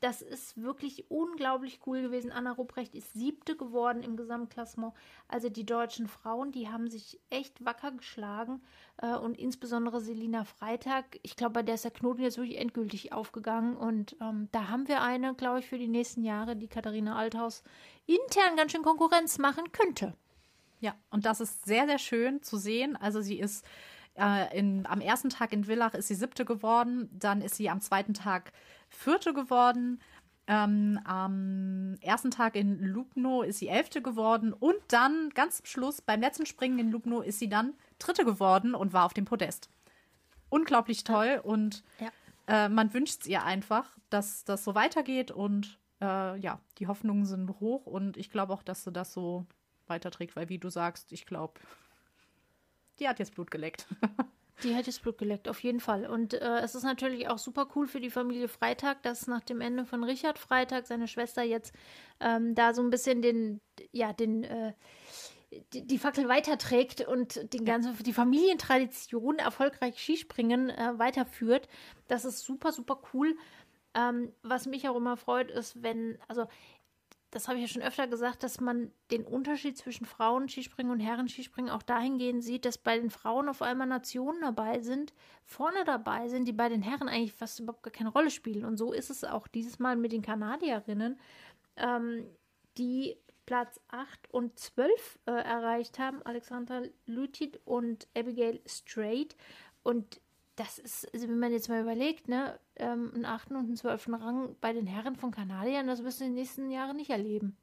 Das ist wirklich unglaublich cool gewesen. Anna Rupprecht ist siebte geworden im Gesamtklassement. Also die deutschen Frauen, die haben sich echt wacker geschlagen. Äh, und insbesondere Selina Freitag, ich glaube, bei der ist der Knoten jetzt wirklich endgültig aufgegangen. Und ähm, da haben wir eine, glaube ich, für die nächsten Jahre, die Katharina Althaus intern ganz schön Konkurrenz machen könnte. Ja, und das ist sehr, sehr schön zu sehen. Also sie ist äh, in, am ersten Tag in Villach ist sie siebte geworden, dann ist sie am zweiten Tag Vierte geworden. Ähm, am ersten Tag in Lubno ist sie Elfte geworden und dann ganz zum Schluss beim letzten Springen in Lubno ist sie dann Dritte geworden und war auf dem Podest. Unglaublich toll und ja. äh, man wünscht es ihr einfach, dass das so weitergeht und äh, ja, die Hoffnungen sind hoch und ich glaube auch, dass sie das so weiterträgt, weil wie du sagst, ich glaube, die hat jetzt Blut geleckt. Die hätte das Blut geleckt, auf jeden Fall. Und äh, es ist natürlich auch super cool für die Familie Freitag, dass nach dem Ende von Richard Freitag seine Schwester jetzt ähm, da so ein bisschen den, ja, den, äh, die, die, Fackel weiterträgt und den ganzen, die Familientradition erfolgreich Skispringen äh, weiterführt. Das ist super, super cool. Ähm, was mich auch immer freut, ist, wenn, also das habe ich ja schon öfter gesagt, dass man den Unterschied zwischen Frauen-Skispringen und Herren-Skispringen auch dahingehend sieht, dass bei den Frauen auf einmal Nationen dabei sind, vorne dabei sind, die bei den Herren eigentlich fast überhaupt gar keine Rolle spielen. Und so ist es auch dieses Mal mit den Kanadierinnen, ähm, die Platz 8 und 12 äh, erreicht haben, Alexandra Lutit und Abigail Strait. Und das ist, also wenn man jetzt mal überlegt, ne, ähm, einen achten und einen zwölften Rang bei den Herren von Kanadiern, das wirst du in den nächsten Jahren nicht erleben.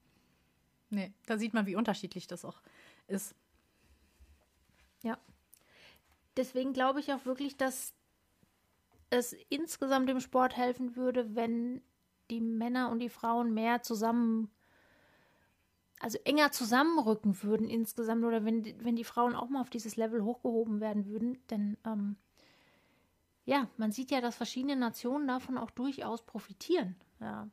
Nee, da sieht man, wie unterschiedlich das auch ist. Ja. Deswegen glaube ich auch wirklich, dass es insgesamt dem Sport helfen würde, wenn die Männer und die Frauen mehr zusammen, also enger zusammenrücken würden insgesamt oder wenn, wenn die Frauen auch mal auf dieses Level hochgehoben werden würden. Denn ähm, ja, man sieht ja, dass verschiedene Nationen davon auch durchaus profitieren. Ja.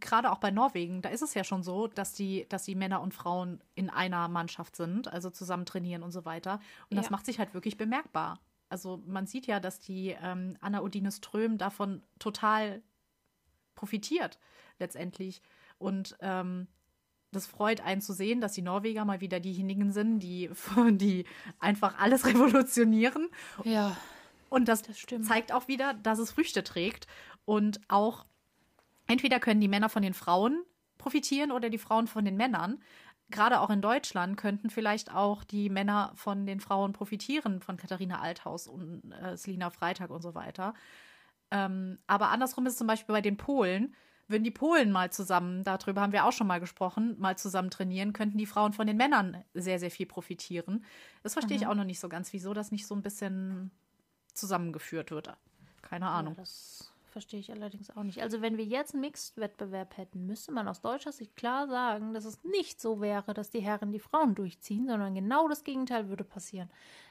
Gerade auch bei Norwegen, da ist es ja schon so, dass die, dass die Männer und Frauen in einer Mannschaft sind, also zusammen trainieren und so weiter. Und das ja. macht sich halt wirklich bemerkbar. Also man sieht ja, dass die ähm, Anna Odine Ström davon total profitiert, letztendlich. Und ähm, das freut einen zu sehen, dass die Norweger mal wieder diejenigen sind, die, die einfach alles revolutionieren. Ja. Und das, das zeigt auch wieder, dass es Früchte trägt. Und auch entweder können die Männer von den Frauen profitieren oder die Frauen von den Männern. Gerade auch in Deutschland könnten vielleicht auch die Männer von den Frauen profitieren, von Katharina Althaus und äh, Selina Freitag und so weiter. Ähm, aber andersrum ist es zum Beispiel bei den Polen. Würden die Polen mal zusammen, darüber haben wir auch schon mal gesprochen, mal zusammen trainieren, könnten die Frauen von den Männern sehr, sehr viel profitieren. Das verstehe mhm. ich auch noch nicht so ganz, wieso das nicht so ein bisschen zusammengeführt wird. Keine Ahnung. Ja, das verstehe ich allerdings auch nicht. Also wenn wir jetzt einen Mixed-Wettbewerb hätten, müsste man aus deutscher Sicht klar sagen, dass es nicht so wäre, dass die Herren die Frauen durchziehen, sondern genau das Gegenteil würde passieren.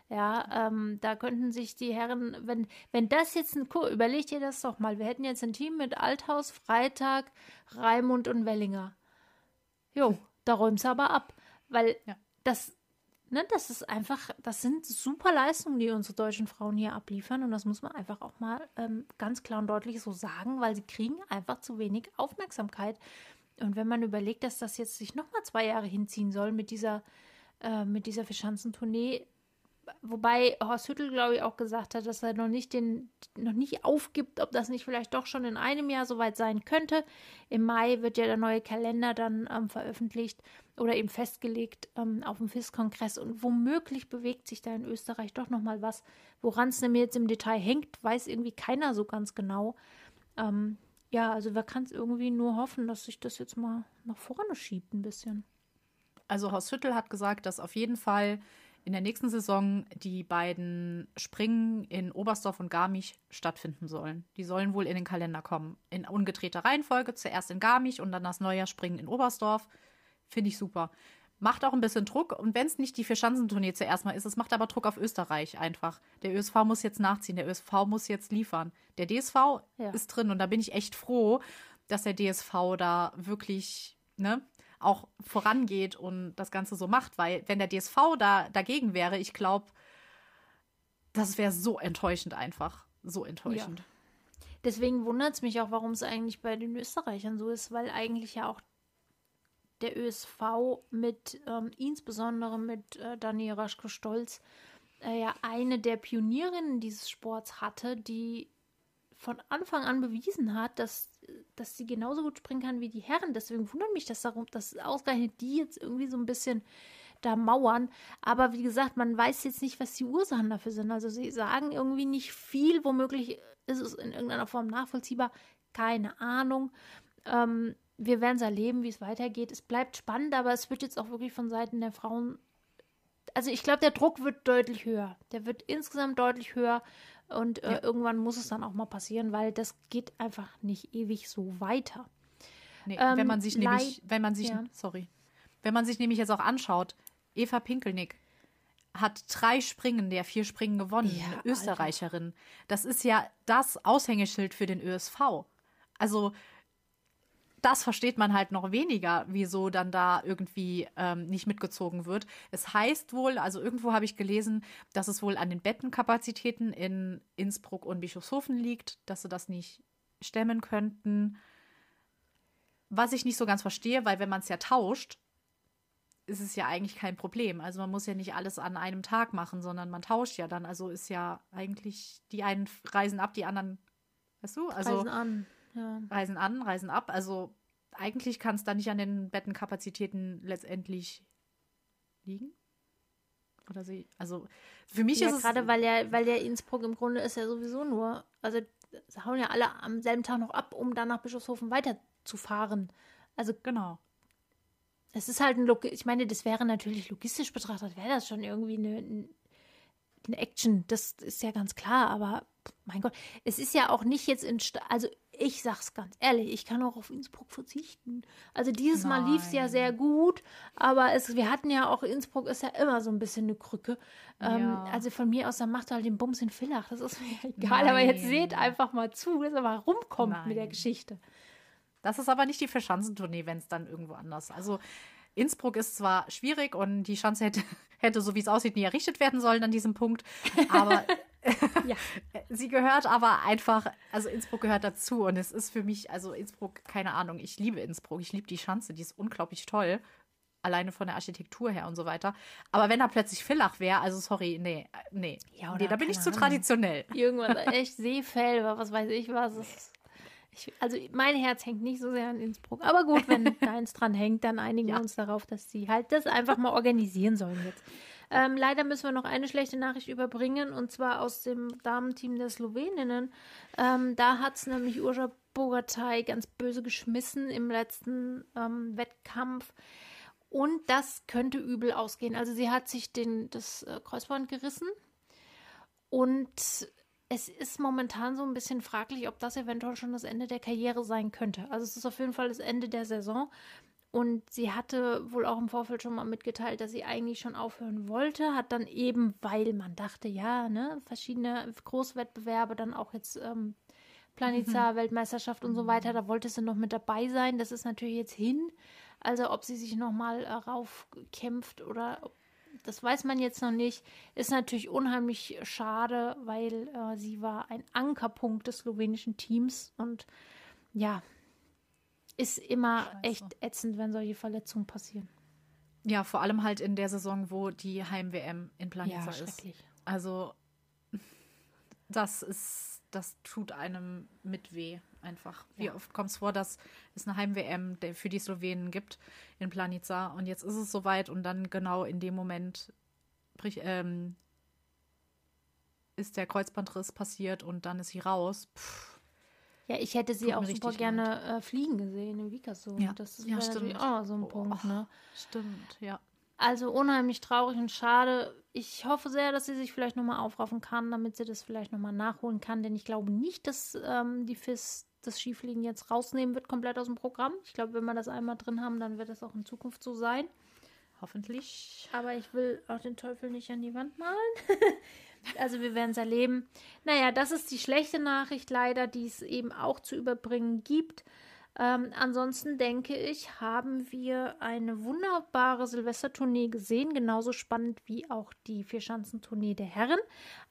Ja, ähm, da könnten sich die Herren, wenn, wenn das jetzt ein, überlegt ihr das doch mal, wir hätten jetzt ein Team mit Althaus, Freitag, Raimund und Wellinger. Jo, da räumst du aber ab, weil ja. das ne, das ist einfach, das sind super Leistungen, die unsere deutschen Frauen hier abliefern. Und das muss man einfach auch mal ähm, ganz klar und deutlich so sagen, weil sie kriegen einfach zu wenig Aufmerksamkeit. Und wenn man überlegt, dass das jetzt sich nochmal zwei Jahre hinziehen soll mit dieser, äh, mit dieser Verschanzentournee, wobei Horst Hüttel, glaube ich, auch gesagt hat, dass er noch nicht den, noch nicht aufgibt, ob das nicht vielleicht doch schon in einem Jahr soweit sein könnte. Im Mai wird ja der neue Kalender dann ähm, veröffentlicht oder eben festgelegt ähm, auf dem FIS-Kongress und womöglich bewegt sich da in Österreich doch noch mal was. Woran es nämlich jetzt im Detail hängt, weiß irgendwie keiner so ganz genau. Ähm, ja, also wer kann es irgendwie nur hoffen, dass sich das jetzt mal nach vorne schiebt ein bisschen. Also Horst Hüttel hat gesagt, dass auf jeden Fall in der nächsten Saison die beiden Springen in Oberstdorf und Garmisch stattfinden sollen. Die sollen wohl in den Kalender kommen. In ungedrehter Reihenfolge, zuerst in Garmisch und dann das Neujahrsspringen in Oberstdorf. Finde ich super. Macht auch ein bisschen Druck. Und wenn es nicht die Vierschanzentournee zuerst mal ist, es macht aber Druck auf Österreich einfach. Der ÖSV muss jetzt nachziehen, der ÖSV muss jetzt liefern. Der DSV ja. ist drin und da bin ich echt froh, dass der DSV da wirklich, ne, auch vorangeht und das Ganze so macht, weil wenn der DSV da dagegen wäre, ich glaube, das wäre so enttäuschend einfach. So enttäuschend. Ja. deswegen wundert es mich auch, warum es eigentlich bei den Österreichern so ist, weil eigentlich ja auch der ÖSV mit, ähm, insbesondere mit äh, Dani Raschko-Stolz, äh, ja eine der Pionierinnen dieses Sports hatte, die von Anfang an bewiesen hat, dass, dass sie genauso gut springen kann wie die Herren. Deswegen wundert mich das darum, dass ausgerechnet die jetzt irgendwie so ein bisschen da mauern. Aber wie gesagt, man weiß jetzt nicht, was die Ursachen dafür sind. Also sie sagen irgendwie nicht viel. Womöglich ist es in irgendeiner Form nachvollziehbar. Keine Ahnung. Ähm, wir werden es erleben, wie es weitergeht. Es bleibt spannend, aber es wird jetzt auch wirklich von Seiten der Frauen. Also ich glaube, der Druck wird deutlich höher. Der wird insgesamt deutlich höher. Und äh, ja. irgendwann muss es dann auch mal passieren, weil das geht einfach nicht ewig so weiter. Nee, ähm, wenn man sich nämlich, wenn man sich, ja. sorry, wenn man sich nämlich jetzt auch anschaut, Eva Pinkelnick hat drei Springen der vier Springen gewonnen, ja, Österreicherin. Alter. Das ist ja das Aushängeschild für den ÖSV. Also das versteht man halt noch weniger, wieso dann da irgendwie ähm, nicht mitgezogen wird. Es heißt wohl, also irgendwo habe ich gelesen, dass es wohl an den Bettenkapazitäten in Innsbruck und Bischofshofen liegt, dass sie das nicht stemmen könnten. Was ich nicht so ganz verstehe, weil wenn man es ja tauscht, ist es ja eigentlich kein Problem. Also man muss ja nicht alles an einem Tag machen, sondern man tauscht ja dann. Also ist ja eigentlich, die einen reisen ab, die anderen, weißt du? Also reisen an. Ja. Reisen an, reisen ab. Also eigentlich kann es da nicht an den Bettenkapazitäten letztendlich liegen. Oder sie, also für mich ja, ist es. Gerade weil ja, weil der Innsbruck im Grunde ist ja sowieso nur, also hauen ja alle am selben Tag noch ab, um dann nach Bischofshofen weiterzufahren. Also genau. Es ist halt ein Log ich meine, das wäre natürlich logistisch betrachtet, wäre das schon irgendwie eine, eine Action, das ist ja ganz klar, aber mein Gott, es ist ja auch nicht jetzt in, St also ich sag's ganz ehrlich, ich kann auch auf Innsbruck verzichten. Also dieses Nein. Mal lief es ja sehr gut, aber es, wir hatten ja auch, Innsbruck ist ja immer so ein bisschen eine Krücke. Ähm, ja. Also von mir aus, dann macht halt den Bums in Villach, das ist mir egal. Nein. Aber jetzt seht einfach mal zu, dass er mal rumkommt Nein. mit der Geschichte. Das ist aber nicht die Verschanzentournee, wenn es dann irgendwo anders. Also Innsbruck ist zwar schwierig und die Schanze hätte, hätte so wie es aussieht, nie errichtet werden sollen an diesem Punkt, aber ja. sie gehört aber einfach, also Innsbruck gehört dazu und es ist für mich, also Innsbruck, keine Ahnung, ich liebe Innsbruck, ich liebe die Schanze, die ist unglaublich toll, alleine von der Architektur her und so weiter. Aber wenn da plötzlich Villach wäre, also sorry, nee, nee, ja, nee da bin ich zu traditionell. Irgendwas echt Seefeld, was weiß ich was. Ist, ich, also mein Herz hängt nicht so sehr an Innsbruck. Aber gut, wenn deins dran hängt, dann einigen ja. wir uns darauf, dass sie halt das einfach mal organisieren sollen jetzt. Ähm, leider müssen wir noch eine schlechte Nachricht überbringen und zwar aus dem Damenteam der Sloweninnen. Ähm, da hat es nämlich Urja Bogatay ganz böse geschmissen im letzten ähm, Wettkampf. Und das könnte übel ausgehen. Also sie hat sich den, das äh, Kreuzband gerissen und es ist momentan so ein bisschen fraglich, ob das eventuell schon das Ende der Karriere sein könnte. Also es ist auf jeden Fall das Ende der Saison. Und sie hatte wohl auch im Vorfeld schon mal mitgeteilt, dass sie eigentlich schon aufhören wollte, hat dann eben, weil man dachte, ja, ne, verschiedene Großwettbewerbe, dann auch jetzt ähm, Planitza, mhm. Weltmeisterschaft und so mhm. weiter, da wollte sie noch mit dabei sein. Das ist natürlich jetzt hin. Also ob sie sich nochmal äh, raufkämpft oder das weiß man jetzt noch nicht. Ist natürlich unheimlich schade, weil äh, sie war ein Ankerpunkt des slowenischen Teams und ja, ist immer Scheiße. echt ätzend, wenn solche Verletzungen passieren. Ja, vor allem halt in der Saison, wo die Heim-WM in Planica ja, ist. Also, das ist, das tut einem mit weh einfach. Wie ja. oft kommt es vor, dass es eine Heim-WM für die Slowenen gibt in Planica und jetzt ist es soweit und dann genau in dem Moment ähm, ist der Kreuzbandriss passiert und dann ist sie raus. Puh ja, ich hätte sie auch super gerne äh, fliegen gesehen im Vikasso. Ja, das ist ja, natürlich auch so ein oh, Punkt. Ne? Stimmt, ja. Also unheimlich traurig und schade. Ich hoffe sehr, dass sie sich vielleicht nochmal aufraffen kann, damit sie das vielleicht nochmal nachholen kann. Denn ich glaube nicht, dass ähm, die FIS das Skifliegen jetzt rausnehmen wird, komplett aus dem Programm. Ich glaube, wenn wir das einmal drin haben, dann wird das auch in Zukunft so sein. Hoffentlich. Aber ich will auch den Teufel nicht an die Wand malen. Also wir werden es erleben. Naja, das ist die schlechte Nachricht leider, die es eben auch zu überbringen gibt. Ähm, ansonsten denke ich, haben wir eine wunderbare Silvestertournee gesehen, genauso spannend wie auch die Vierschanzentournee der Herren.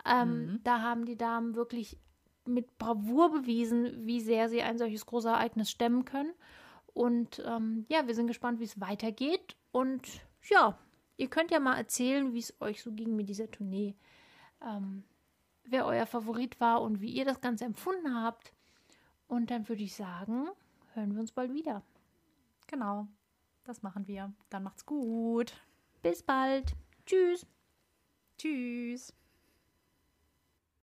Ähm, mhm. Da haben die Damen wirklich mit Bravour bewiesen, wie sehr sie ein solches großes Ereignis stemmen können. Und ähm, ja, wir sind gespannt, wie es weitergeht. Und ja, ihr könnt ja mal erzählen, wie es euch so ging mit dieser Tournee. Ähm, wer euer Favorit war und wie ihr das Ganze empfunden habt. Und dann würde ich sagen, hören wir uns bald wieder. Genau, das machen wir. Dann macht's gut. Bis bald. Tschüss. Tschüss.